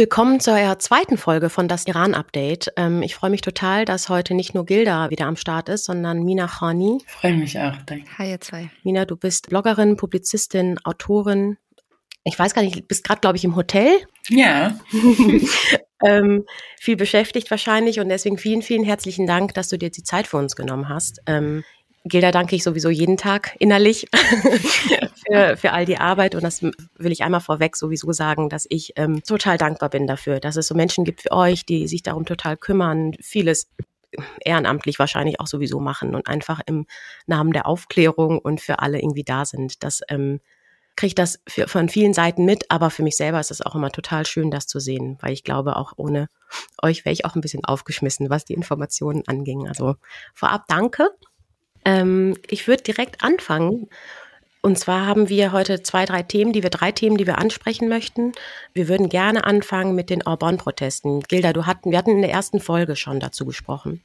Willkommen zur zweiten Folge von das Iran-Update. Ähm, ich freue mich total, dass heute nicht nur Gilda wieder am Start ist, sondern Mina Khani. Freue mich auch, danke. Hi, ihr zwei. Mina, du bist Bloggerin, Publizistin, Autorin. Ich weiß gar nicht, du bist gerade, glaube ich, im Hotel. Ja. ähm, viel beschäftigt wahrscheinlich und deswegen vielen, vielen herzlichen Dank, dass du dir die Zeit für uns genommen hast. Ähm, Gilda danke ich sowieso jeden Tag innerlich für, für all die Arbeit. Und das will ich einmal vorweg sowieso sagen, dass ich ähm, total dankbar bin dafür, dass es so Menschen gibt wie euch, die sich darum total kümmern, vieles ehrenamtlich wahrscheinlich auch sowieso machen und einfach im Namen der Aufklärung und für alle irgendwie da sind. Das ähm, kriege ich das für, von vielen Seiten mit, aber für mich selber ist es auch immer total schön, das zu sehen, weil ich glaube, auch ohne euch wäre ich auch ein bisschen aufgeschmissen, was die Informationen anging. Also vorab danke ähm, ich würde direkt anfangen. Und zwar haben wir heute zwei, drei Themen, die wir drei Themen, die wir ansprechen möchten. Wir würden gerne anfangen mit den Orban-Protesten. Gilda, du hatten, wir hatten in der ersten Folge schon dazu gesprochen.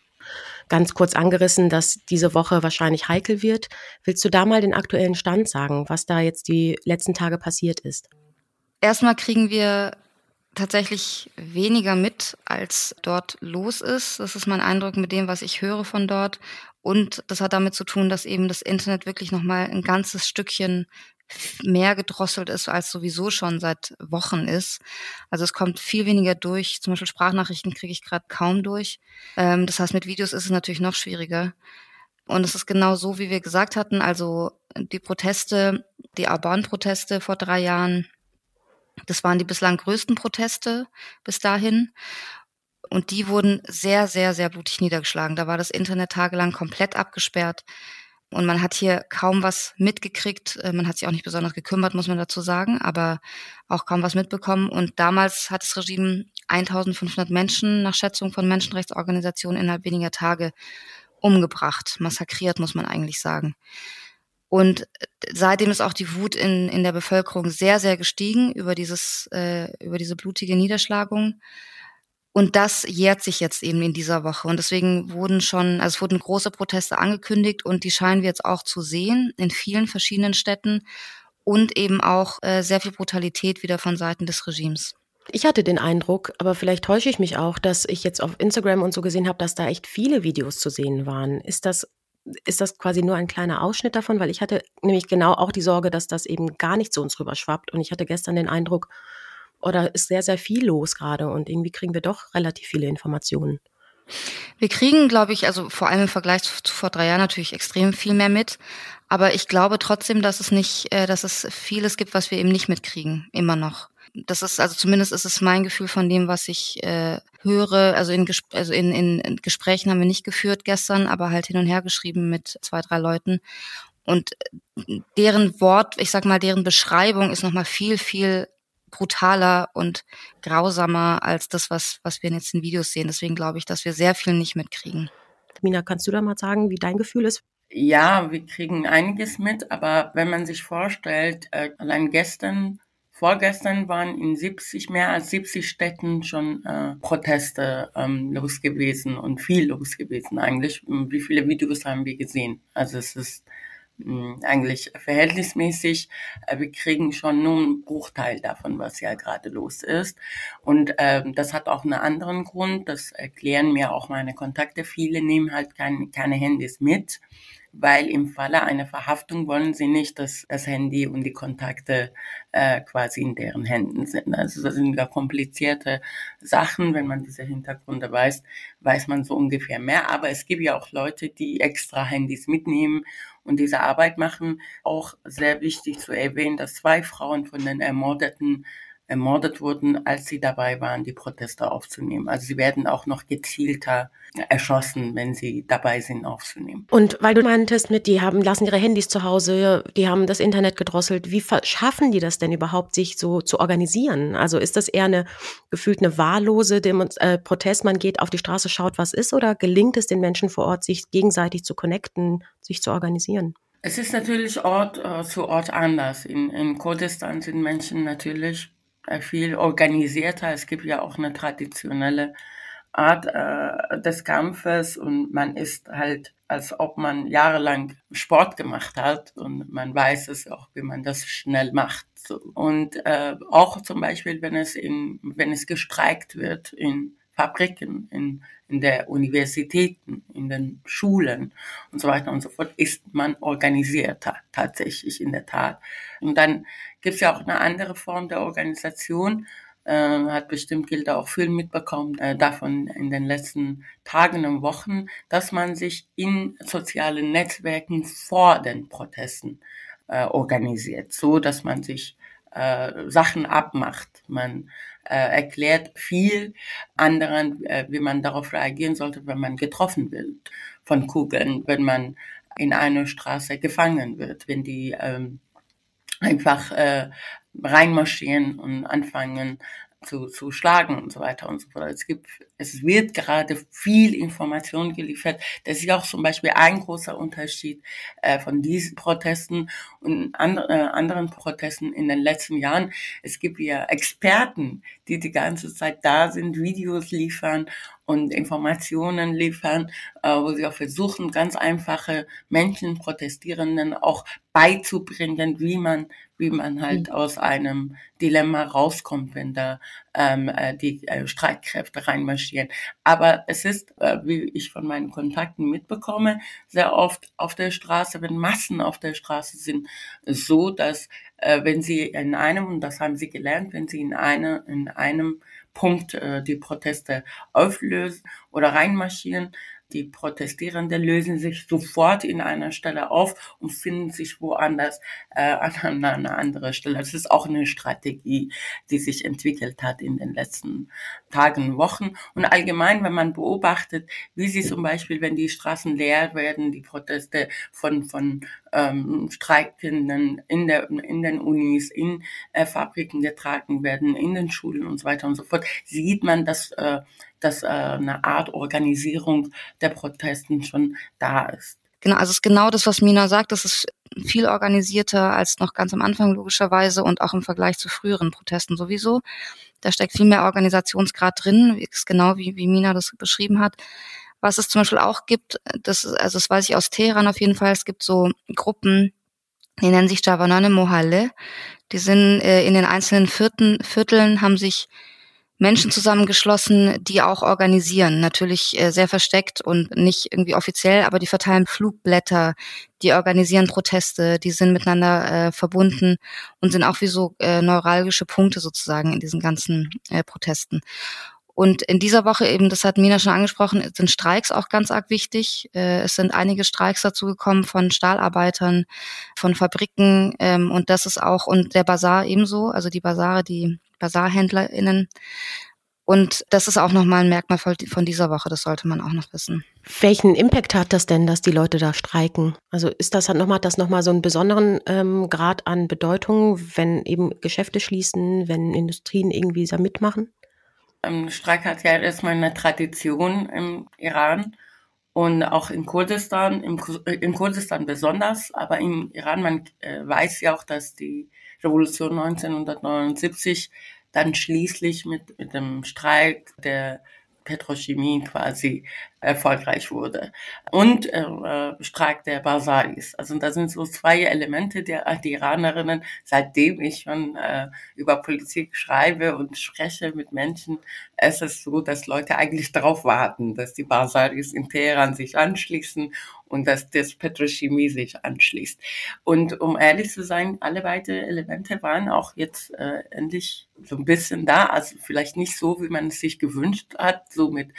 Ganz kurz angerissen, dass diese Woche wahrscheinlich heikel wird. Willst du da mal den aktuellen Stand sagen, was da jetzt die letzten Tage passiert ist? Erstmal kriegen wir tatsächlich weniger mit, als dort los ist. Das ist mein Eindruck mit dem, was ich höre von dort. Und das hat damit zu tun, dass eben das Internet wirklich nochmal ein ganzes Stückchen mehr gedrosselt ist, als sowieso schon seit Wochen ist. Also es kommt viel weniger durch. Zum Beispiel Sprachnachrichten kriege ich gerade kaum durch. Ähm, das heißt, mit Videos ist es natürlich noch schwieriger. Und es ist genau so, wie wir gesagt hatten. Also die Proteste, die Arban-Proteste vor drei Jahren, das waren die bislang größten Proteste bis dahin. Und die wurden sehr, sehr, sehr blutig niedergeschlagen. Da war das Internet tagelang komplett abgesperrt. Und man hat hier kaum was mitgekriegt. Äh, man hat sich auch nicht besonders gekümmert, muss man dazu sagen, aber auch kaum was mitbekommen. Und damals hat das Regime 1500 Menschen nach Schätzung von Menschenrechtsorganisationen innerhalb weniger Tage umgebracht, massakriert, muss man eigentlich sagen. Und äh, seitdem ist auch die Wut in, in der Bevölkerung sehr, sehr gestiegen über dieses, äh, über diese blutige Niederschlagung. Und das jährt sich jetzt eben in dieser Woche. Und deswegen wurden schon, also es wurden große Proteste angekündigt und die scheinen wir jetzt auch zu sehen in vielen verschiedenen Städten und eben auch äh, sehr viel Brutalität wieder von Seiten des Regimes. Ich hatte den Eindruck, aber vielleicht täusche ich mich auch, dass ich jetzt auf Instagram und so gesehen habe, dass da echt viele Videos zu sehen waren. Ist das ist das quasi nur ein kleiner Ausschnitt davon, weil ich hatte nämlich genau auch die Sorge, dass das eben gar nicht zu uns rüber schwappt und ich hatte gestern den Eindruck, oder ist sehr, sehr viel los gerade und irgendwie kriegen wir doch relativ viele Informationen. Wir kriegen, glaube ich, also vor allem im Vergleich zu vor drei Jahren natürlich extrem viel mehr mit. Aber ich glaube trotzdem, dass es nicht, äh, dass es vieles gibt, was wir eben nicht mitkriegen, immer noch. Das ist, also zumindest ist es mein Gefühl von dem, was ich äh, höre. Also in, also in, in Gesprächen haben wir nicht geführt gestern, aber halt hin und her geschrieben mit zwei, drei Leuten. Und deren Wort, ich sag mal, deren Beschreibung ist nochmal viel, viel brutaler und grausamer als das, was, was wir jetzt in Videos sehen. Deswegen glaube ich, dass wir sehr viel nicht mitkriegen. Mina, kannst du da mal sagen, wie dein Gefühl ist? Ja, wir kriegen einiges mit, aber wenn man sich vorstellt, äh, allein gestern, vorgestern waren in 70, mehr als 70 Städten schon äh, Proteste ähm, los gewesen und viel los gewesen eigentlich. Wie viele Videos haben wir gesehen? Also es ist eigentlich verhältnismäßig. Äh, wir kriegen schon nur einen Bruchteil davon, was ja gerade los ist. Und ähm, das hat auch einen anderen Grund. Das erklären mir auch meine Kontakte. Viele nehmen halt kein, keine Handys mit weil im Falle einer Verhaftung wollen sie nicht, dass das Handy und die Kontakte äh, quasi in deren Händen sind. Also das sind ja komplizierte Sachen. Wenn man diese Hintergründe weiß, weiß man so ungefähr mehr. Aber es gibt ja auch Leute, die extra Handys mitnehmen und diese Arbeit machen. Auch sehr wichtig zu erwähnen, dass zwei Frauen von den Ermordeten ermordet wurden, als sie dabei waren, die Proteste aufzunehmen. Also sie werden auch noch gezielter erschossen, wenn sie dabei sind, aufzunehmen. Und weil du meintest, mit die haben lassen ihre Handys zu Hause, die haben das Internet gedrosselt. Wie schaffen die das denn überhaupt, sich so zu organisieren? Also ist das eher eine gefühlt eine wahllose Demo äh, Protest? Man geht auf die Straße, schaut, was ist, oder gelingt es den Menschen vor Ort, sich gegenseitig zu connecten, sich zu organisieren? Es ist natürlich Ort äh, zu Ort anders. In, in Kurdistan sind Menschen natürlich viel organisierter. Es gibt ja auch eine traditionelle Art äh, des Kampfes und man ist halt, als ob man jahrelang Sport gemacht hat und man weiß es auch, wie man das schnell macht. Und äh, auch zum Beispiel, wenn es in, wenn es gestreikt wird in Fabriken, in, in der Universitäten, in den Schulen und so weiter und so fort, ist man organisierter tatsächlich in der Tat. Und dann gibt es ja auch eine andere Form der Organisation, äh, hat bestimmt Gilda auch viel mitbekommen äh, davon in den letzten Tagen und Wochen, dass man sich in sozialen Netzwerken vor den Protesten äh, organisiert, so dass man sich äh, Sachen abmacht. Man äh, erklärt viel anderen, äh, wie man darauf reagieren sollte, wenn man getroffen wird von Kugeln, wenn man in einer Straße gefangen wird, wenn die ähm, einfach äh, reinmarschieren und anfangen zu, zu schlagen und so weiter und so fort. Es gibt, es wird gerade viel Information geliefert. Das ist auch zum Beispiel ein großer Unterschied äh, von diesen Protesten und andre, äh, anderen Protesten in den letzten Jahren. Es gibt ja Experten, die die ganze Zeit da sind, Videos liefern und Informationen liefern, äh, wo sie auch versuchen, ganz einfache Menschen, Protestierenden auch beizubringen, wie man, wie man halt mhm. aus einem Dilemma rauskommt, wenn da ähm, äh, die äh, Streitkräfte reinmarschieren. Aber es ist, äh, wie ich von meinen Kontakten mitbekomme, sehr oft auf der Straße, wenn Massen auf der Straße sind, so, dass äh, wenn sie in einem, und das haben sie gelernt, wenn sie in, eine, in einem Punkt äh, die Proteste auflösen oder reinmarschieren. Die Protestierenden lösen sich sofort in einer Stelle auf und finden sich woanders äh, an einer anderen Stelle. Das ist auch eine Strategie, die sich entwickelt hat in den letzten Tagen, Wochen. Und allgemein, wenn man beobachtet, wie sie zum Beispiel, wenn die Straßen leer werden, die Proteste von, von ähm, Streikenden in, der, in den Unis, in äh, Fabriken getragen werden, in den Schulen und so weiter und so fort, sieht man, dass, äh, dass äh, eine Art Organisierung der Protesten schon da ist. Genau, also es ist genau das, was Mina sagt. Das ist viel organisierter als noch ganz am Anfang logischerweise und auch im Vergleich zu früheren Protesten sowieso. Da steckt viel mehr Organisationsgrad drin, ist genau wie, wie Mina das beschrieben hat. Was es zum Beispiel auch gibt, das, also das weiß ich aus Teheran auf jeden Fall, es gibt so Gruppen, die nennen sich Javanane Mohalle. Die sind äh, in den einzelnen Vierten, Vierteln, haben sich Menschen zusammengeschlossen, die auch organisieren. Natürlich äh, sehr versteckt und nicht irgendwie offiziell, aber die verteilen Flugblätter, die organisieren Proteste, die sind miteinander äh, verbunden und sind auch wie so äh, neuralgische Punkte sozusagen in diesen ganzen äh, Protesten. Und in dieser Woche eben, das hat Mina schon angesprochen, sind Streiks auch ganz arg wichtig. Äh, es sind einige Streiks dazu gekommen von Stahlarbeitern, von Fabriken ähm, und das ist auch, und der Bazar ebenso, also die Basare, die BazarhändlerInnen. Und das ist auch nochmal ein Merkmal von dieser Woche, das sollte man auch noch wissen. Welchen Impact hat das denn, dass die Leute da streiken? Also ist das, hat nochmal, das nochmal so einen besonderen ähm, Grad an Bedeutung, wenn eben Geschäfte schließen, wenn Industrien irgendwie da mitmachen? Ähm, Streik hat ja erstmal eine Tradition im Iran und auch in Kurdistan, im, in Kurdistan besonders, aber im Iran, man äh, weiß ja auch, dass die Revolution 1979 dann schließlich mit, mit dem Streik der Petrochemie quasi erfolgreich wurde. Und äh, Streik der Basaris. Also das sind so zwei Elemente der die Iranerinnen, seitdem ich schon äh, über Politik schreibe und spreche mit Menschen, es ist so, dass Leute eigentlich darauf warten, dass die Basaris in Teheran sich anschließen und dass das Petrochemie sich anschließt. Und um ehrlich zu sein, alle beide Elemente waren auch jetzt äh, endlich so ein bisschen da, also vielleicht nicht so, wie man es sich gewünscht hat, so mit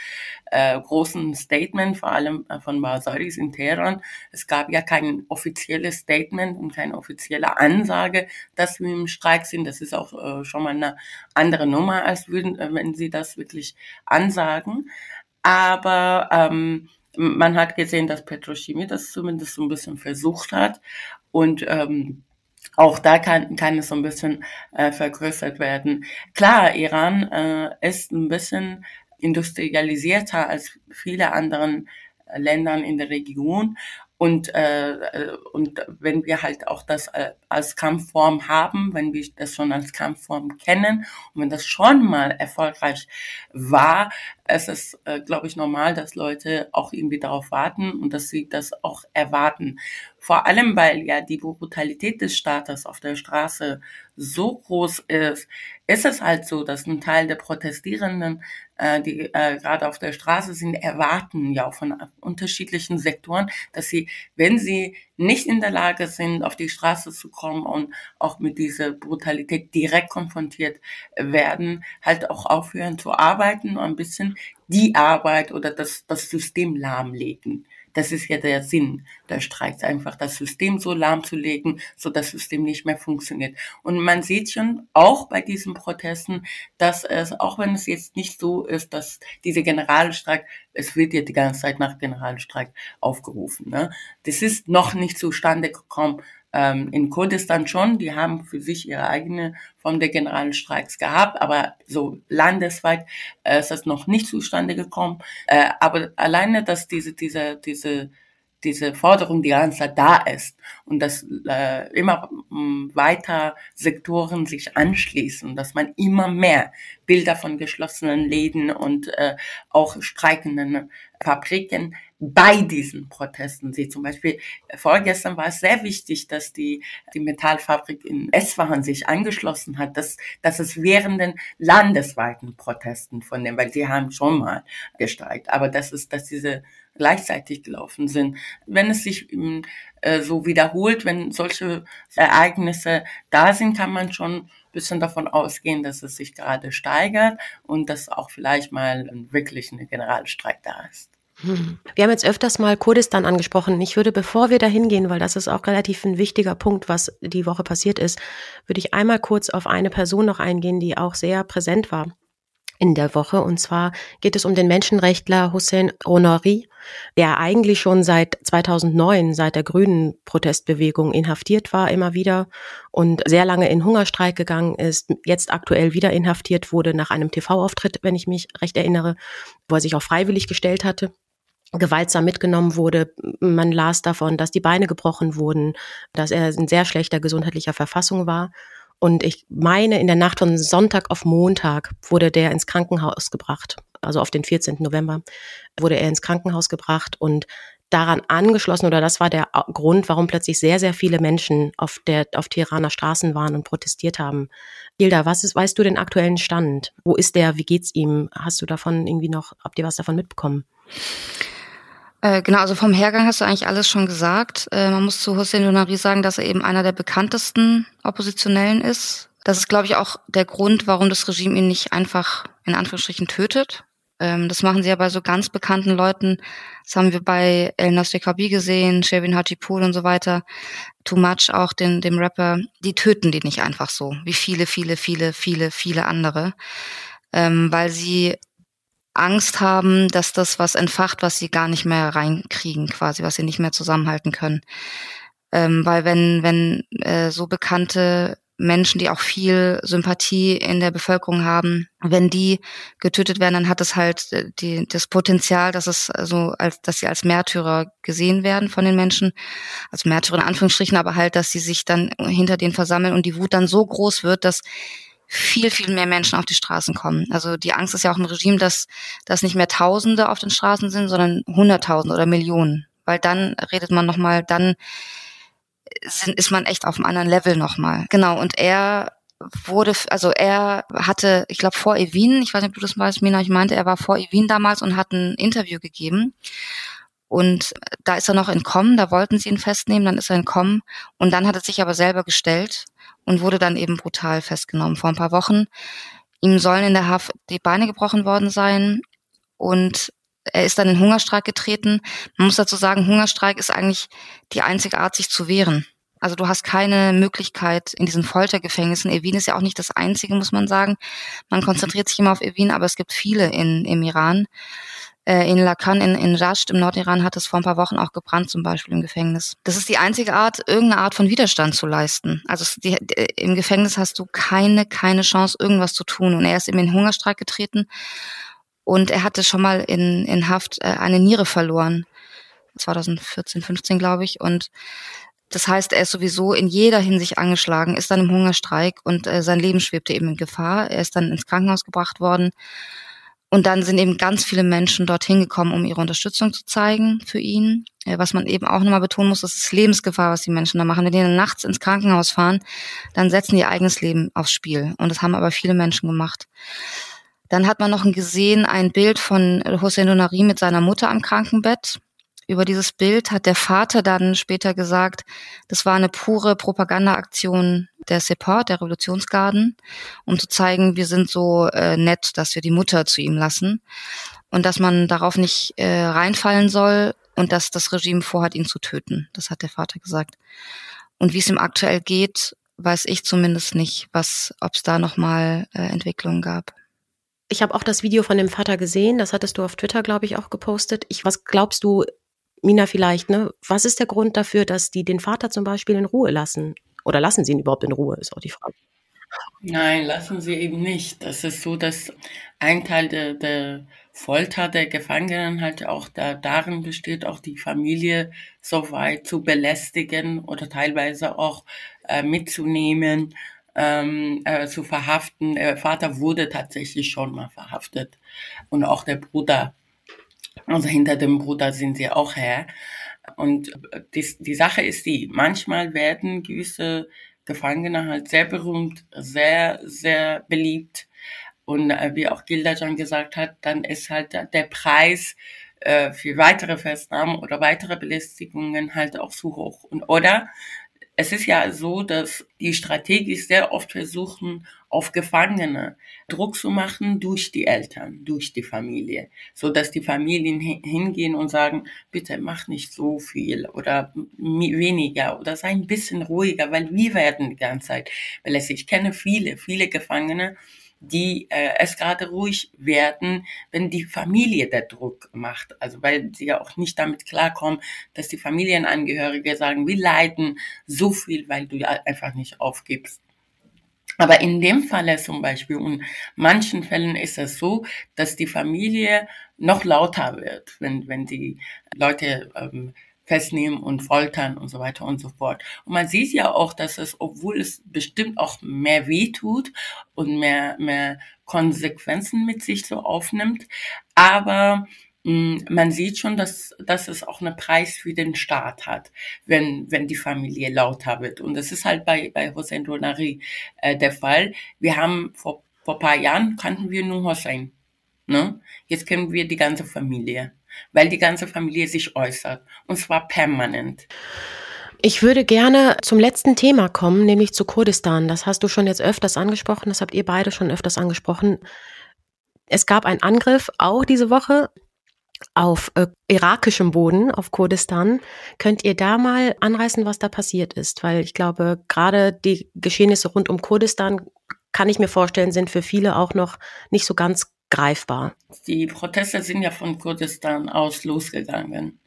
äh, großen Statement, vor allem äh, von Basaris in Teheran. Es gab ja kein offizielles Statement und keine offizielle Ansage, dass wir im Streik sind. Das ist auch äh, schon mal eine andere Nummer, als würden, äh, wenn sie das wirklich ansagen. Aber ähm, man hat gesehen, dass Petrochemie das zumindest so ein bisschen versucht hat. Und ähm, auch da kann, kann es so ein bisschen äh, vergrößert werden. Klar, Iran äh, ist ein bisschen industrialisierter als viele anderen äh, Ländern in der Region. Und, äh, äh, und wenn wir halt auch das äh, als Kampfform haben, wenn wir das schon als Kampfform kennen und wenn das schon mal erfolgreich war, es ist, äh, glaube ich, normal, dass Leute auch irgendwie darauf warten und dass sie das auch erwarten. Vor allem, weil ja die Brutalität des Staates auf der Straße so groß ist, ist es halt so, dass ein Teil der Protestierenden, äh, die äh, gerade auf der Straße sind, erwarten ja auch von unterschiedlichen Sektoren, dass sie, wenn sie nicht in der Lage sind, auf die Straße zu kommen und auch mit dieser Brutalität direkt konfrontiert werden, halt auch aufhören zu arbeiten und ein bisschen die Arbeit oder das, das System lahmlegen. Das ist ja der Sinn der Streiks, einfach das System so lahmzulegen, so das System nicht mehr funktioniert. Und man sieht schon auch bei diesen Protesten, dass es, auch wenn es jetzt nicht so ist, dass diese Generalstreik, es wird ja die ganze Zeit nach Generalstreik aufgerufen, ne? Das ist noch nicht zustande gekommen, ähm, in Kurdistan schon, die haben für sich ihre eigene Form der Generalstreiks gehabt, aber so landesweit äh, ist das noch nicht zustande gekommen. Äh, aber alleine, dass diese, diese, diese diese Forderung die ganze Zeit da ist und dass äh, immer mm, weiter Sektoren sich anschließen, dass man immer mehr Bilder von geschlossenen Läden und äh, auch streikenden Fabriken bei diesen Protesten sieht. Zum Beispiel äh, vorgestern war es sehr wichtig, dass die, die Metallfabrik in Esfahan sich angeschlossen hat, dass, dass es während den landesweiten Protesten von dem, weil sie haben schon mal gestreikt, aber das ist, dass diese gleichzeitig gelaufen sind. Wenn es sich äh, so wiederholt, wenn solche Ereignisse da sind, kann man schon ein bisschen davon ausgehen, dass es sich gerade steigert und dass auch vielleicht mal wirklich eine Generalstreik da ist. Wir haben jetzt öfters mal Kurdistan angesprochen. Ich würde, bevor wir da hingehen, weil das ist auch relativ ein wichtiger Punkt, was die Woche passiert ist, würde ich einmal kurz auf eine Person noch eingehen, die auch sehr präsent war in der Woche. Und zwar geht es um den Menschenrechtler Hussein Honori, der eigentlich schon seit 2009, seit der grünen Protestbewegung inhaftiert war, immer wieder und sehr lange in Hungerstreik gegangen ist, jetzt aktuell wieder inhaftiert wurde nach einem TV-Auftritt, wenn ich mich recht erinnere, wo er sich auch freiwillig gestellt hatte gewaltsam mitgenommen wurde. Man las davon, dass die Beine gebrochen wurden, dass er in sehr schlechter gesundheitlicher Verfassung war. Und ich meine, in der Nacht von Sonntag auf Montag wurde der ins Krankenhaus gebracht. Also auf den 14. November wurde er ins Krankenhaus gebracht und daran angeschlossen oder das war der Grund, warum plötzlich sehr, sehr viele Menschen auf der, auf Tiraner Straßen waren und protestiert haben. Hilda, was ist, weißt du den aktuellen Stand? Wo ist der? Wie geht's ihm? Hast du davon irgendwie noch, habt ihr was davon mitbekommen? Äh, genau, also vom Hergang hast du eigentlich alles schon gesagt. Äh, man muss zu Hossein Donari sagen, dass er eben einer der bekanntesten Oppositionellen ist. Das ist, glaube ich, auch der Grund, warum das Regime ihn nicht einfach in Anführungsstrichen tötet. Ähm, das machen sie ja bei so ganz bekannten Leuten. Das haben wir bei El Nasri Kabi gesehen, Sherwin Hatipur und so weiter. Too Much auch, den, dem Rapper. Die töten die nicht einfach so, wie viele, viele, viele, viele, viele andere. Ähm, weil sie Angst haben, dass das was entfacht, was sie gar nicht mehr reinkriegen, quasi, was sie nicht mehr zusammenhalten können. Ähm, weil wenn, wenn äh, so bekannte Menschen, die auch viel Sympathie in der Bevölkerung haben, wenn die getötet werden, dann hat es halt äh, die, das Potenzial, dass es so als, dass sie als Märtyrer gesehen werden von den Menschen, als Märtyrer in Anführungsstrichen, aber halt, dass sie sich dann hinter denen versammeln und die Wut dann so groß wird, dass viel, viel mehr Menschen auf die Straßen kommen. Also die Angst ist ja auch im Regime, dass, dass nicht mehr Tausende auf den Straßen sind, sondern Hunderttausende oder Millionen. Weil dann redet man nochmal, dann sind, ist man echt auf einem anderen Level nochmal. Genau, und er wurde, also er hatte, ich glaube vor Evin, ich weiß nicht, ob du das weißt, Mina, ich meinte, er war vor Evin damals und hat ein Interview gegeben. Und da ist er noch entkommen, da wollten sie ihn festnehmen, dann ist er entkommen und dann hat er sich aber selber gestellt und wurde dann eben brutal festgenommen vor ein paar Wochen. Ihm sollen in der Haft die Beine gebrochen worden sein und er ist dann in Hungerstreik getreten. Man muss dazu sagen, Hungerstreik ist eigentlich die einzige Art, sich zu wehren. Also du hast keine Möglichkeit in diesen Foltergefängnissen. Evin ist ja auch nicht das einzige, muss man sagen. Man konzentriert sich immer auf Evin, aber es gibt viele in, im Iran. Äh, in Lakan, in, in Rasht im Nordiran hat es vor ein paar Wochen auch gebrannt, zum Beispiel im Gefängnis. Das ist die einzige Art, irgendeine Art von Widerstand zu leisten. Also die, im Gefängnis hast du keine, keine Chance, irgendwas zu tun. Und er ist eben in Hungerstreik getreten und er hatte schon mal in, in Haft äh, eine Niere verloren. 2014, 15, glaube ich. Und das heißt, er ist sowieso in jeder Hinsicht angeschlagen, ist dann im Hungerstreik und äh, sein Leben schwebte eben in Gefahr. Er ist dann ins Krankenhaus gebracht worden Und dann sind eben ganz viele Menschen dorthin gekommen, um ihre Unterstützung zu zeigen für ihn. Was man eben auch nochmal betonen muss, das ist Lebensgefahr, was die Menschen da machen. Wenn die dann nachts ins Krankenhaus fahren, dann setzen die ihr eigenes Leben aufs Spiel. Und das haben aber viele Menschen gemacht. Dann hat man noch gesehen, ein Bild von Hossein Donari mit seiner Mutter am Krankenbett. Über dieses Bild hat der Vater dann später gesagt, das war eine pure Propagandaaktion der Support, der Revolutionsgarden, um zu zeigen, wir sind so äh, nett, dass wir die Mutter zu ihm lassen und dass man darauf nicht äh, reinfallen soll und dass das Regime vorhat, ihn zu töten. Das hat der Vater gesagt. Und wie es ihm aktuell geht, weiß ich zumindest nicht, was, ob es da nochmal äh, Entwicklungen gab. Ich habe auch das Video von dem Vater gesehen, das hattest du auf Twitter, glaube ich, auch gepostet. Ich, was glaubst du, Mina vielleicht, ne? Was ist der Grund dafür, dass die den Vater zum Beispiel in Ruhe lassen? Oder lassen sie ihn überhaupt in Ruhe, ist auch die Frage. Nein, lassen sie eben nicht. Das ist so, dass ein Teil der, der Folter der Gefangenen halt auch da, darin besteht, auch die Familie so weit zu belästigen oder teilweise auch äh, mitzunehmen, ähm, äh, zu verhaften. Der Vater wurde tatsächlich schon mal verhaftet und auch der Bruder also hinter dem Bruder sind sie auch her. Und die, die Sache ist die, manchmal werden gewisse Gefangene halt sehr berühmt, sehr, sehr beliebt. Und äh, wie auch Gilda schon gesagt hat, dann ist halt der Preis äh, für weitere Festnahmen oder weitere Belästigungen halt auch zu hoch. Und oder es ist ja so, dass die strategisch sehr oft versuchen, auf Gefangene Druck zu machen durch die Eltern, durch die Familie, so dass die Familien hingehen und sagen, bitte mach nicht so viel oder weniger oder sei ein bisschen ruhiger, weil wir werden die ganze Zeit belästigt. Ich kenne viele, viele Gefangene, die äh, es gerade ruhig werden, wenn die Familie der Druck macht. Also weil sie ja auch nicht damit klarkommen, dass die Familienangehörige sagen, wir leiden so viel, weil du einfach nicht aufgibst. Aber in dem Falle zum Beispiel und manchen Fällen ist es so, dass die Familie noch lauter wird, wenn, wenn die Leute ähm, festnehmen und foltern und so weiter und so fort. Und man sieht ja auch, dass es, obwohl es bestimmt auch mehr weh tut und mehr, mehr Konsequenzen mit sich so aufnimmt, aber mh, hm, man sieht schon, dass, dass es auch einen Preis für den Staat hat, wenn, wenn die Familie lauter wird. Und das ist halt bei, bei Hossein Donari äh, der Fall. Wir haben vor, vor paar Jahren kannten wir nur Hossein. Ne? Jetzt kennen wir die ganze Familie weil die ganze Familie sich äußert. Und zwar permanent. Ich würde gerne zum letzten Thema kommen, nämlich zu Kurdistan. Das hast du schon jetzt öfters angesprochen, das habt ihr beide schon öfters angesprochen. Es gab einen Angriff auch diese Woche auf äh, irakischem Boden, auf Kurdistan. Könnt ihr da mal anreißen, was da passiert ist? Weil ich glaube, gerade die Geschehnisse rund um Kurdistan, kann ich mir vorstellen, sind für viele auch noch nicht so ganz greifbar. Die Proteste sind ja von Kurdistan aus losgegangen.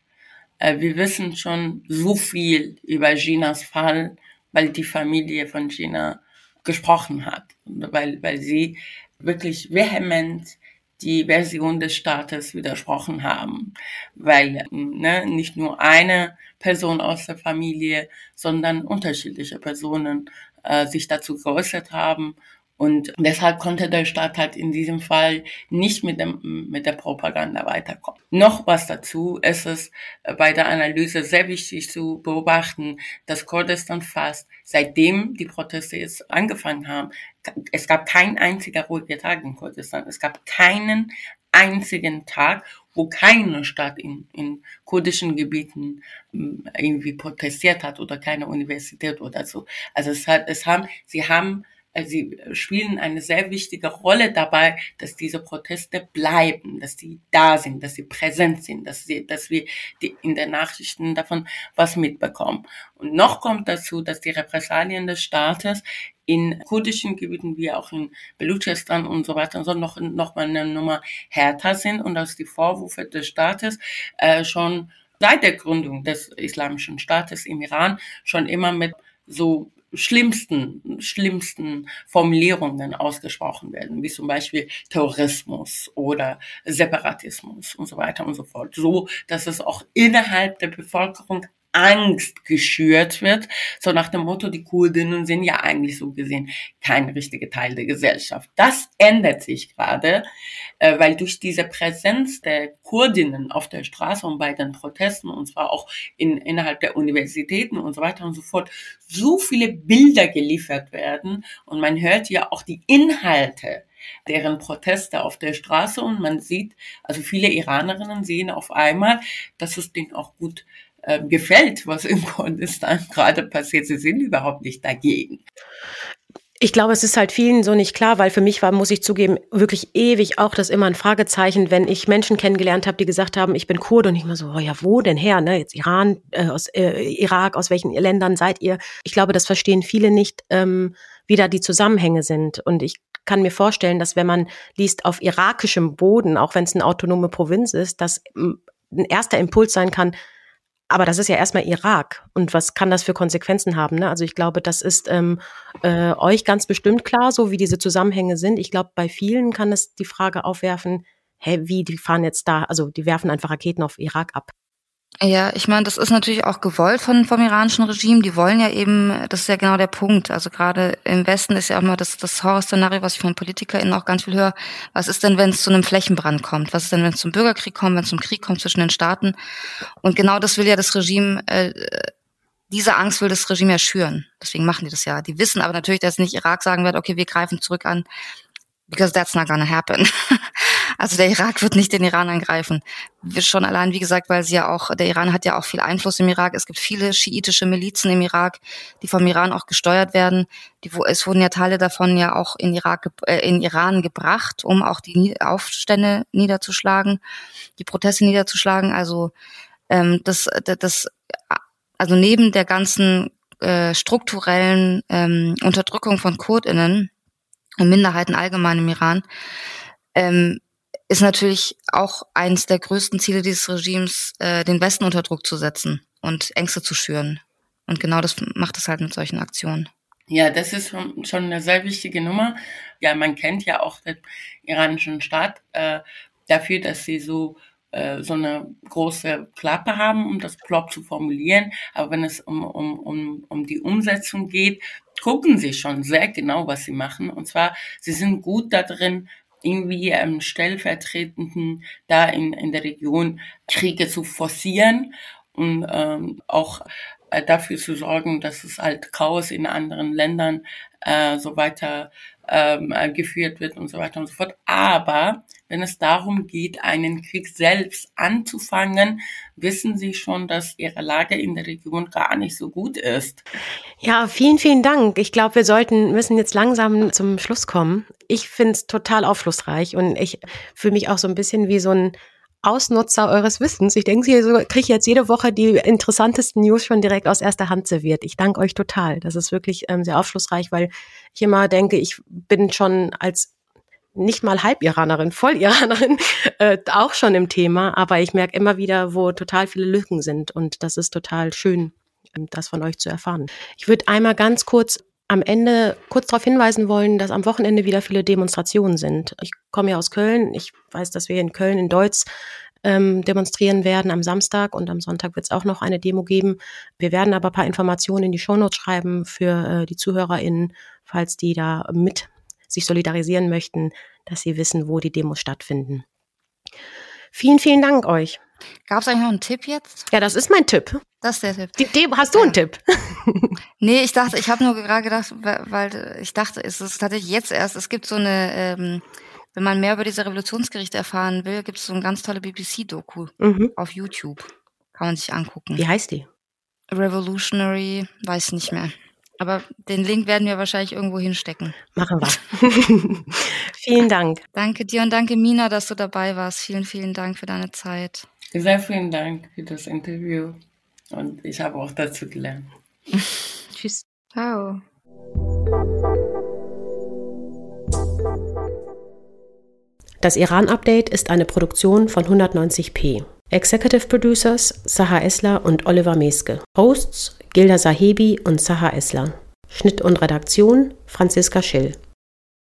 Äh, wir wissen schon so viel über Ginas Fall, weil die Familie von Gina gesprochen hat, weil, weil sie wirklich vehement die Version des Staates widersprochen haben, weil ne, nicht nur eine Person aus der Familie, sondern unterschiedliche Personen äh, sich dazu geäußert haben und deshalb konnte der Staat halt in diesem Fall nicht mit, dem, mit der Propaganda weiterkommen. Noch was dazu, ist es bei der Analyse sehr wichtig zu beobachten, dass Kurdistan fast seitdem die Proteste jetzt angefangen haben, es gab kein einziger ruhiger Tag in Kurdistan. Es gab keinen einzigen Tag, wo keine Stadt in, in kurdischen Gebieten hm, irgendwie protestiert hat oder keine Universität oder so. Also es hat, es haben, sie haben sie spielen eine sehr wichtige Rolle dabei, dass diese Proteste bleiben, dass sie da sind, dass sie präsent sind, dass, sie, dass wir die, in den Nachrichten davon was mitbekommen. Und noch kommt dazu, dass die Repressalien des Staates in kurdischen Gebieten wie auch in Belutschistan und so weiter und so noch, noch mal eine Nummer härter sind und dass die Vorwürfe des Staates äh, schon seit der Gründung des islamischen Staates im Iran schon immer mit so schlimmsten, schlimmsten Formulierungen ausgesprochen werden, wie zum Beispiel Terrorismus oder Separatismus und so weiter und so fort. So, dass es auch innerhalb der Bevölkerung Angst geschürt wird, so nach dem Motto, die Kurdinnen sind ja eigentlich so gesehen kein richtiger Teil der Gesellschaft. Das ändert sich gerade, äh, weil durch diese Präsenz der Kurdinnen auf der Straße und bei den Protesten und zwar auch in, innerhalb der Universitäten und so weiter und so fort, so viele Bilder geliefert werden. Und man hört ja auch die Inhalte deren Proteste auf der Straße. Und man sieht, also viele Iranerinnen sehen auf einmal, dass es denen auch gut äh, gefällt, was in Kurdistan gerade passiert. Sie sind überhaupt nicht dagegen. Ich glaube, es ist halt vielen so nicht klar, weil für mich war, muss ich zugeben, wirklich ewig auch das immer ein Fragezeichen, wenn ich Menschen kennengelernt habe, die gesagt haben, ich bin Kurd und ich immer so, oh ja, wo denn her? Ne? Jetzt Iran, äh, aus äh, Irak, aus welchen Ländern seid ihr? Ich glaube, das verstehen viele nicht, ähm, wie da die Zusammenhänge sind. Und ich kann mir vorstellen, dass wenn man liest auf irakischem Boden, auch wenn es eine autonome Provinz ist, dass ein erster Impuls sein kann, aber das ist ja erstmal Irak. Und was kann das für Konsequenzen haben? Ne? Also ich glaube, das ist ähm, äh, euch ganz bestimmt klar, so wie diese Zusammenhänge sind. Ich glaube, bei vielen kann es die Frage aufwerfen, hä, wie, die fahren jetzt da, also die werfen einfach Raketen auf Irak ab. Ja, ich meine, das ist natürlich auch gewollt von, vom iranischen Regime. Die wollen ja eben, das ist ja genau der Punkt. Also gerade im Westen ist ja auch immer das, das Horrorszenario, was ich von PolitikerInnen auch ganz viel höre. Was ist denn, wenn es zu einem Flächenbrand kommt? Was ist denn, wenn es zum Bürgerkrieg kommt, wenn es zum Krieg kommt zwischen den Staaten? Und genau das will ja das Regime, äh, diese Angst will das Regime ja schüren. Deswegen machen die das ja. Die wissen aber natürlich, dass nicht Irak sagen wird, okay, wir greifen zurück an, because that's not gonna happen. Also der Irak wird nicht den Iran angreifen. Schon allein, wie gesagt, weil sie ja auch, der Iran hat ja auch viel Einfluss im Irak. Es gibt viele schiitische Milizen im Irak, die vom Iran auch gesteuert werden. Die, es wurden ja Teile davon ja auch in Irak, äh, in Iran gebracht, um auch die Aufstände niederzuschlagen, die Proteste niederzuschlagen. Also ähm, das, das, also neben der ganzen äh, strukturellen ähm, Unterdrückung von KurdInnen und Minderheiten allgemein im Iran, ähm, ist natürlich auch eines der größten Ziele dieses Regimes, äh, den Westen unter Druck zu setzen und Ängste zu schüren. Und genau das macht es halt mit solchen Aktionen. Ja, das ist schon eine sehr wichtige Nummer. Ja, man kennt ja auch den iranischen Staat äh, dafür, dass sie so äh, so eine große Klappe haben, um das Plot zu formulieren. Aber wenn es um, um, um, um die Umsetzung geht, gucken sie schon sehr genau, was sie machen. Und zwar, sie sind gut darin, irgendwie ähm, stellvertretenden da in, in der Region Kriege zu forcieren und ähm, auch äh, dafür zu sorgen, dass es halt Chaos in anderen Ländern äh, so weiter ähm, äh, geführt wird und so weiter und so fort. Aber wenn es darum geht, einen Krieg selbst anzufangen, wissen Sie schon, dass Ihre Lage in der Region gar nicht so gut ist. Ja, vielen, vielen Dank. Ich glaube, wir sollten, müssen jetzt langsam zum Schluss kommen. Ich finde es total aufschlussreich und ich fühle mich auch so ein bisschen wie so ein Ausnutzer eures Wissens. Ich denke, so, kriege jetzt jede Woche die interessantesten News schon direkt aus erster Hand serviert. Ich danke euch total. Das ist wirklich ähm, sehr aufschlussreich, weil ich immer denke, ich bin schon als nicht mal Halb-Iranerin, Voll-Iranerin, äh, auch schon im Thema, aber ich merke immer wieder, wo total viele Lücken sind und das ist total schön, ähm, das von euch zu erfahren. Ich würde einmal ganz kurz am Ende kurz darauf hinweisen wollen, dass am Wochenende wieder viele Demonstrationen sind. Ich komme ja aus Köln. Ich weiß, dass wir in Köln in Deutsch ähm, demonstrieren werden am Samstag und am Sonntag wird es auch noch eine Demo geben. Wir werden aber ein paar Informationen in die Shownotes schreiben für äh, die ZuhörerInnen, falls die da mit sich solidarisieren möchten, dass sie wissen, wo die Demos stattfinden. Vielen, vielen Dank euch. Gab es eigentlich noch einen Tipp jetzt? Ja, das ist mein Tipp. Das ist der Tipp. Die, die, hast du ja. einen Tipp? nee, ich dachte, ich habe nur gerade gedacht, weil ich dachte, es ist tatsächlich jetzt erst, es gibt so eine, ähm, wenn man mehr über diese Revolutionsgerichte erfahren will, gibt es so eine ganz tolle BBC-Doku mhm. auf YouTube. Kann man sich angucken. Wie heißt die? Revolutionary, weiß nicht mehr. Aber den Link werden wir wahrscheinlich irgendwo hinstecken. Machen wir. vielen Dank. Danke dir und danke Mina, dass du dabei warst. Vielen, vielen Dank für deine Zeit. Sehr vielen Dank für das Interview und ich habe auch dazu gelernt. Tschüss. Ciao. Das Iran-Update ist eine Produktion von 190p. Executive Producers Saha Esler und Oliver Meske. Hosts Gilda Sahebi und Saha Esler. Schnitt und Redaktion Franziska Schill.